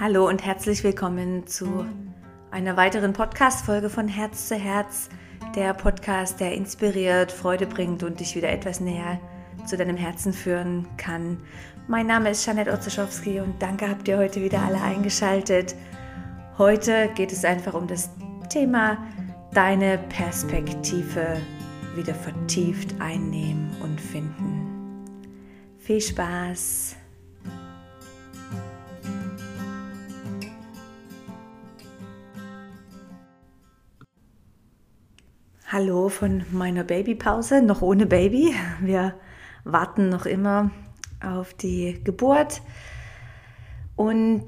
Hallo und herzlich willkommen zu einer weiteren Podcast-Folge von Herz zu Herz. Der Podcast, der inspiriert, Freude bringt und dich wieder etwas näher zu deinem Herzen führen kann. Mein Name ist Janette Otzeschowski und danke, habt ihr heute wieder alle eingeschaltet. Heute geht es einfach um das Thema deine Perspektive wieder vertieft einnehmen und finden. Viel Spaß! Hallo von meiner Babypause, noch ohne Baby. Wir warten noch immer auf die Geburt. Und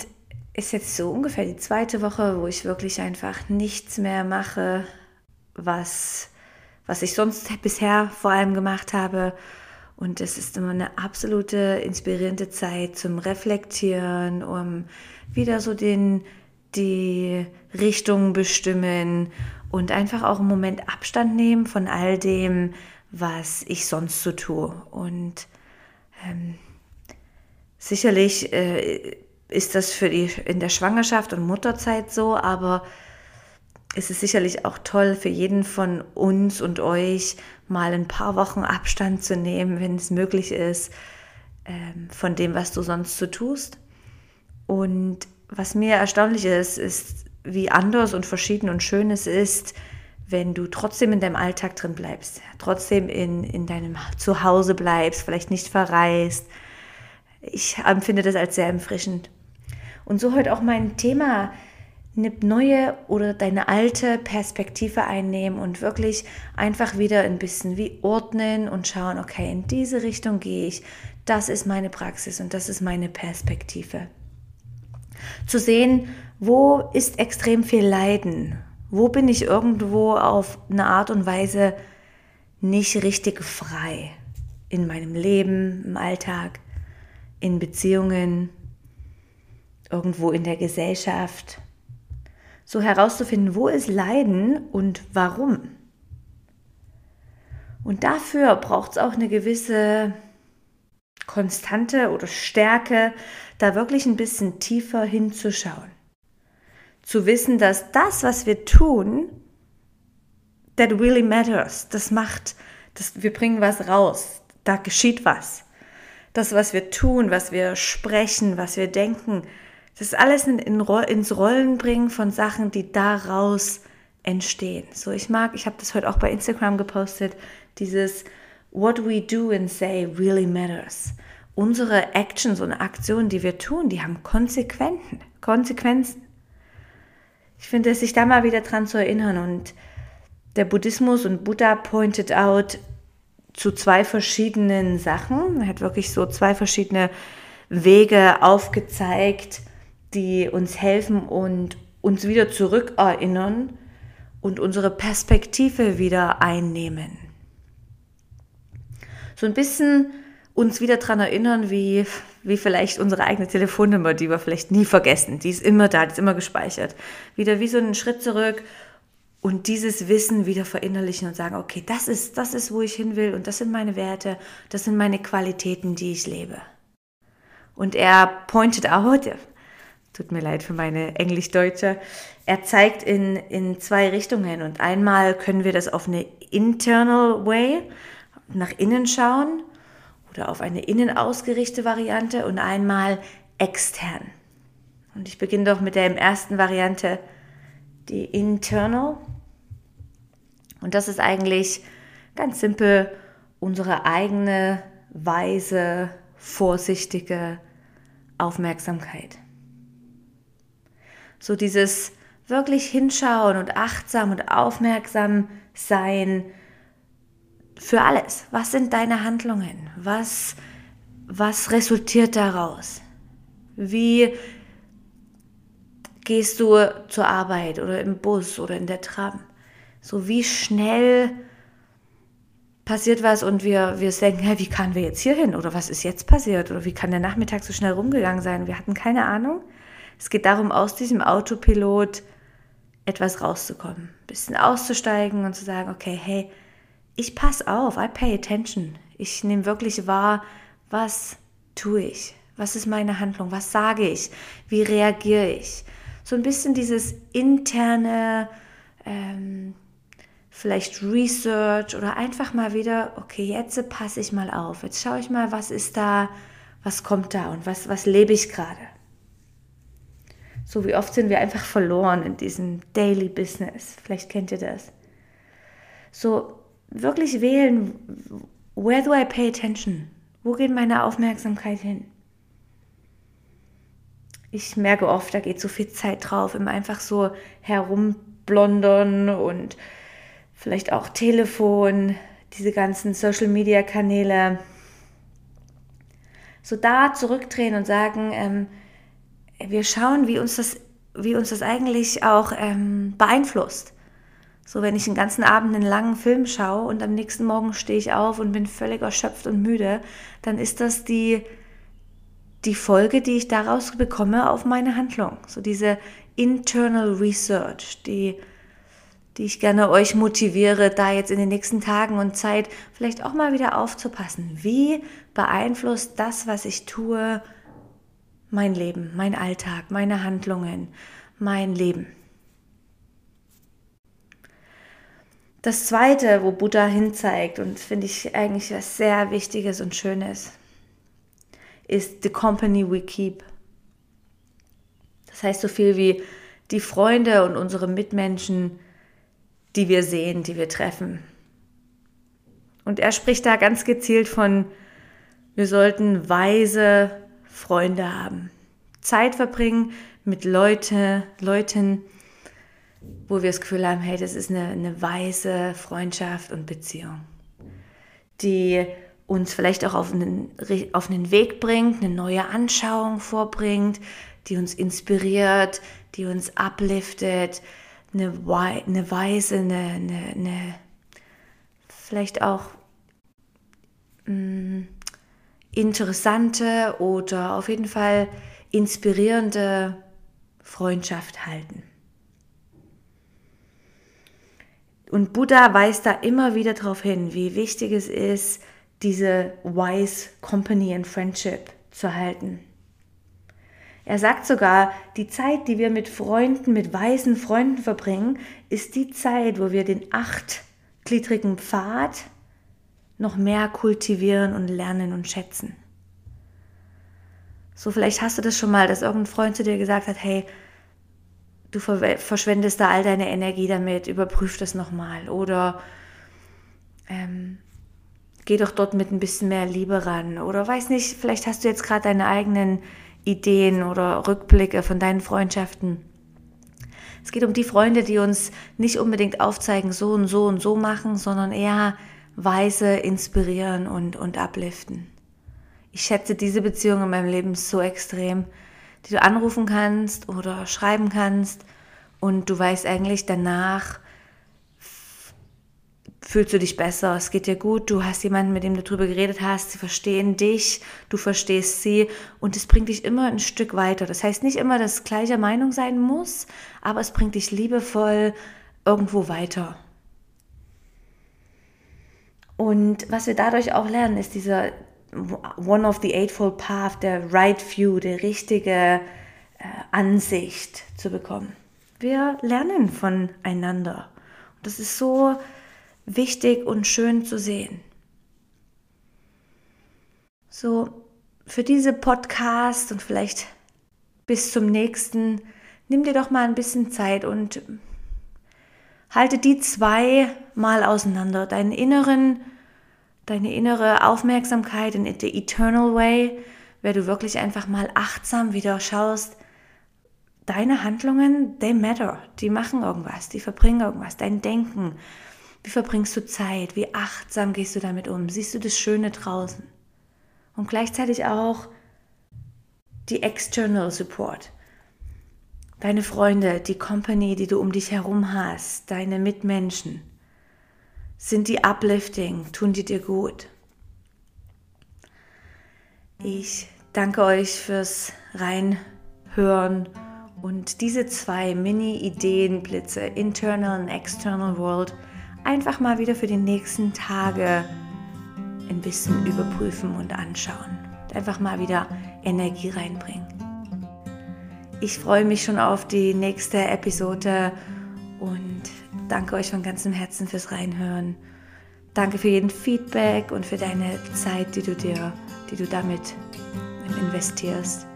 ist jetzt so ungefähr die zweite Woche, wo ich wirklich einfach nichts mehr mache, was, was ich sonst bisher vor allem gemacht habe. Und es ist immer eine absolute inspirierende Zeit zum Reflektieren, um wieder so den, die Richtung bestimmen und einfach auch einen Moment Abstand nehmen von all dem, was ich sonst so tue. Und ähm, sicherlich äh, ist das für die in der Schwangerschaft und Mutterzeit so, aber es ist sicherlich auch toll für jeden von uns und euch mal ein paar Wochen Abstand zu nehmen, wenn es möglich ist, ähm, von dem, was du sonst so tust. Und was mir erstaunlich ist, ist, wie anders und verschieden und schön es ist, wenn du trotzdem in deinem Alltag drin bleibst, trotzdem in, in deinem Zuhause bleibst, vielleicht nicht verreist. Ich empfinde das als sehr erfrischend. Und so heute auch mein Thema, eine neue oder deine alte Perspektive einnehmen und wirklich einfach wieder ein bisschen wie ordnen und schauen, okay, in diese Richtung gehe ich, das ist meine Praxis und das ist meine Perspektive. Zu sehen, wo ist extrem viel Leiden? Wo bin ich irgendwo auf eine Art und Weise nicht richtig frei? In meinem Leben, im Alltag, in Beziehungen, irgendwo in der Gesellschaft. So herauszufinden, wo ist Leiden und warum. Und dafür braucht es auch eine gewisse Konstante oder Stärke, da wirklich ein bisschen tiefer hinzuschauen zu wissen, dass das, was wir tun, that really matters, das macht, das, wir bringen was raus, da geschieht was. Das, was wir tun, was wir sprechen, was wir denken, das alles in, in, ins Rollen bringen von Sachen, die daraus entstehen. So, ich mag, ich habe das heute auch bei Instagram gepostet, dieses What we do and say really matters. Unsere Actions und Aktionen, die wir tun, die haben Konsequenzen. Konsequenzen. Ich finde es, sich da mal wieder dran zu erinnern. Und der Buddhismus und Buddha pointed out zu zwei verschiedenen Sachen. Er hat wirklich so zwei verschiedene Wege aufgezeigt, die uns helfen und uns wieder zurückerinnern und unsere Perspektive wieder einnehmen. So ein bisschen uns wieder daran erinnern, wie, wie vielleicht unsere eigene Telefonnummer, die wir vielleicht nie vergessen. Die ist immer da, die ist immer gespeichert. Wieder wie so einen Schritt zurück und dieses Wissen wieder verinnerlichen und sagen, okay, das ist, das ist, wo ich hin will und das sind meine Werte, das sind meine Qualitäten, die ich lebe. Und er pointed out, tut mir leid für meine Englisch-Deutsche, er zeigt in, in zwei Richtungen und einmal können wir das auf eine internal way, nach innen schauen oder auf eine innen ausgerichtete Variante und einmal extern. Und ich beginne doch mit der ersten Variante, die internal. Und das ist eigentlich ganz simpel unsere eigene weise, vorsichtige Aufmerksamkeit. So dieses wirklich hinschauen und achtsam und aufmerksam sein für alles. Was sind deine Handlungen? Was, was resultiert daraus? Wie gehst du zur Arbeit oder im Bus oder in der Tram? So wie schnell passiert was und wir, wir denken, hey, wie kamen wir jetzt hier hin? Oder was ist jetzt passiert? Oder wie kann der Nachmittag so schnell rumgegangen sein? Wir hatten keine Ahnung. Es geht darum, aus diesem Autopilot etwas rauszukommen, ein bisschen auszusteigen und zu sagen, okay, hey, ich passe auf, I pay attention. Ich nehme wirklich wahr, was tue ich? Was ist meine Handlung? Was sage ich? Wie reagiere ich? So ein bisschen dieses interne, ähm, vielleicht Research oder einfach mal wieder, okay, jetzt passe ich mal auf. Jetzt schaue ich mal, was ist da, was kommt da und was, was lebe ich gerade. So wie oft sind wir einfach verloren in diesem Daily Business. Vielleicht kennt ihr das. So wirklich wählen, where do I pay attention? Wo geht meine Aufmerksamkeit hin? Ich merke oft, da geht so viel Zeit drauf, immer einfach so herumblondern und vielleicht auch Telefon, diese ganzen Social-Media-Kanäle. So da zurückdrehen und sagen, ähm, wir schauen, wie uns das, wie uns das eigentlich auch ähm, beeinflusst. So, wenn ich den ganzen Abend einen langen Film schaue und am nächsten Morgen stehe ich auf und bin völlig erschöpft und müde, dann ist das die, die Folge, die ich daraus bekomme auf meine Handlung. So diese internal research, die, die ich gerne euch motiviere, da jetzt in den nächsten Tagen und Zeit vielleicht auch mal wieder aufzupassen. Wie beeinflusst das, was ich tue, mein Leben, mein Alltag, meine Handlungen, mein Leben? Das zweite, wo Buddha hinzeigt, und finde ich eigentlich was sehr Wichtiges und Schönes, ist the company we keep. Das heißt so viel wie die Freunde und unsere Mitmenschen, die wir sehen, die wir treffen. Und er spricht da ganz gezielt von, wir sollten weise Freunde haben. Zeit verbringen mit Leute, Leuten, wo wir das Gefühl haben, hey, das ist eine, eine weise Freundschaft und Beziehung, die uns vielleicht auch auf einen, auf einen Weg bringt, eine neue Anschauung vorbringt, die uns inspiriert, die uns upliftet, eine, eine weise, eine, eine, eine vielleicht auch mh, mm, interessante oder auf jeden Fall inspirierende Freundschaft halten. Und Buddha weist da immer wieder darauf hin, wie wichtig es ist, diese wise Company and Friendship zu halten. Er sagt sogar, die Zeit, die wir mit Freunden, mit weisen Freunden verbringen, ist die Zeit, wo wir den achtgliedrigen Pfad noch mehr kultivieren und lernen und schätzen. So, vielleicht hast du das schon mal, dass irgendein Freund zu dir gesagt hat, hey, du verschwendest da all deine Energie damit, überprüf das nochmal. Oder ähm, geh doch dort mit ein bisschen mehr Liebe ran. Oder weiß nicht, vielleicht hast du jetzt gerade deine eigenen Ideen oder Rückblicke von deinen Freundschaften. Es geht um die Freunde, die uns nicht unbedingt aufzeigen, so und so und so machen, sondern eher weise inspirieren und, und upliften. Ich schätze diese Beziehung in meinem Leben so extrem die du anrufen kannst oder schreiben kannst. Und du weißt eigentlich danach, fühlst du dich besser, es geht dir gut, du hast jemanden, mit dem du drüber geredet hast, sie verstehen dich, du verstehst sie. Und es bringt dich immer ein Stück weiter. Das heißt nicht immer, dass gleicher Meinung sein muss, aber es bringt dich liebevoll irgendwo weiter. Und was wir dadurch auch lernen, ist dieser, One of the Eightfold Path, der Right View, die richtige äh, Ansicht zu bekommen. Wir lernen voneinander. Das ist so wichtig und schön zu sehen. So, für diese Podcast und vielleicht bis zum nächsten, nimm dir doch mal ein bisschen Zeit und halte die zwei mal auseinander, deinen inneren deine innere Aufmerksamkeit in the eternal way, wer du wirklich einfach mal achtsam wieder schaust, deine Handlungen, they matter, die machen irgendwas, die verbringen irgendwas, dein Denken, wie verbringst du Zeit, wie achtsam gehst du damit um, siehst du das Schöne draußen? Und gleichzeitig auch die external support, deine Freunde, die Company, die du um dich herum hast, deine Mitmenschen, sind die uplifting? Tun die dir gut? Ich danke euch fürs Reinhören und diese zwei Mini-Ideenblitze, Internal und External World, einfach mal wieder für die nächsten Tage ein bisschen überprüfen und anschauen. Einfach mal wieder Energie reinbringen. Ich freue mich schon auf die nächste Episode und danke euch von ganzem Herzen fürs Reinhören. Danke für jeden Feedback und für deine Zeit, die du dir, die du damit investierst.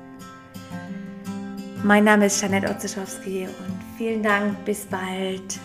Mein Name ist Janette Otzeschowski und vielen Dank. Bis bald.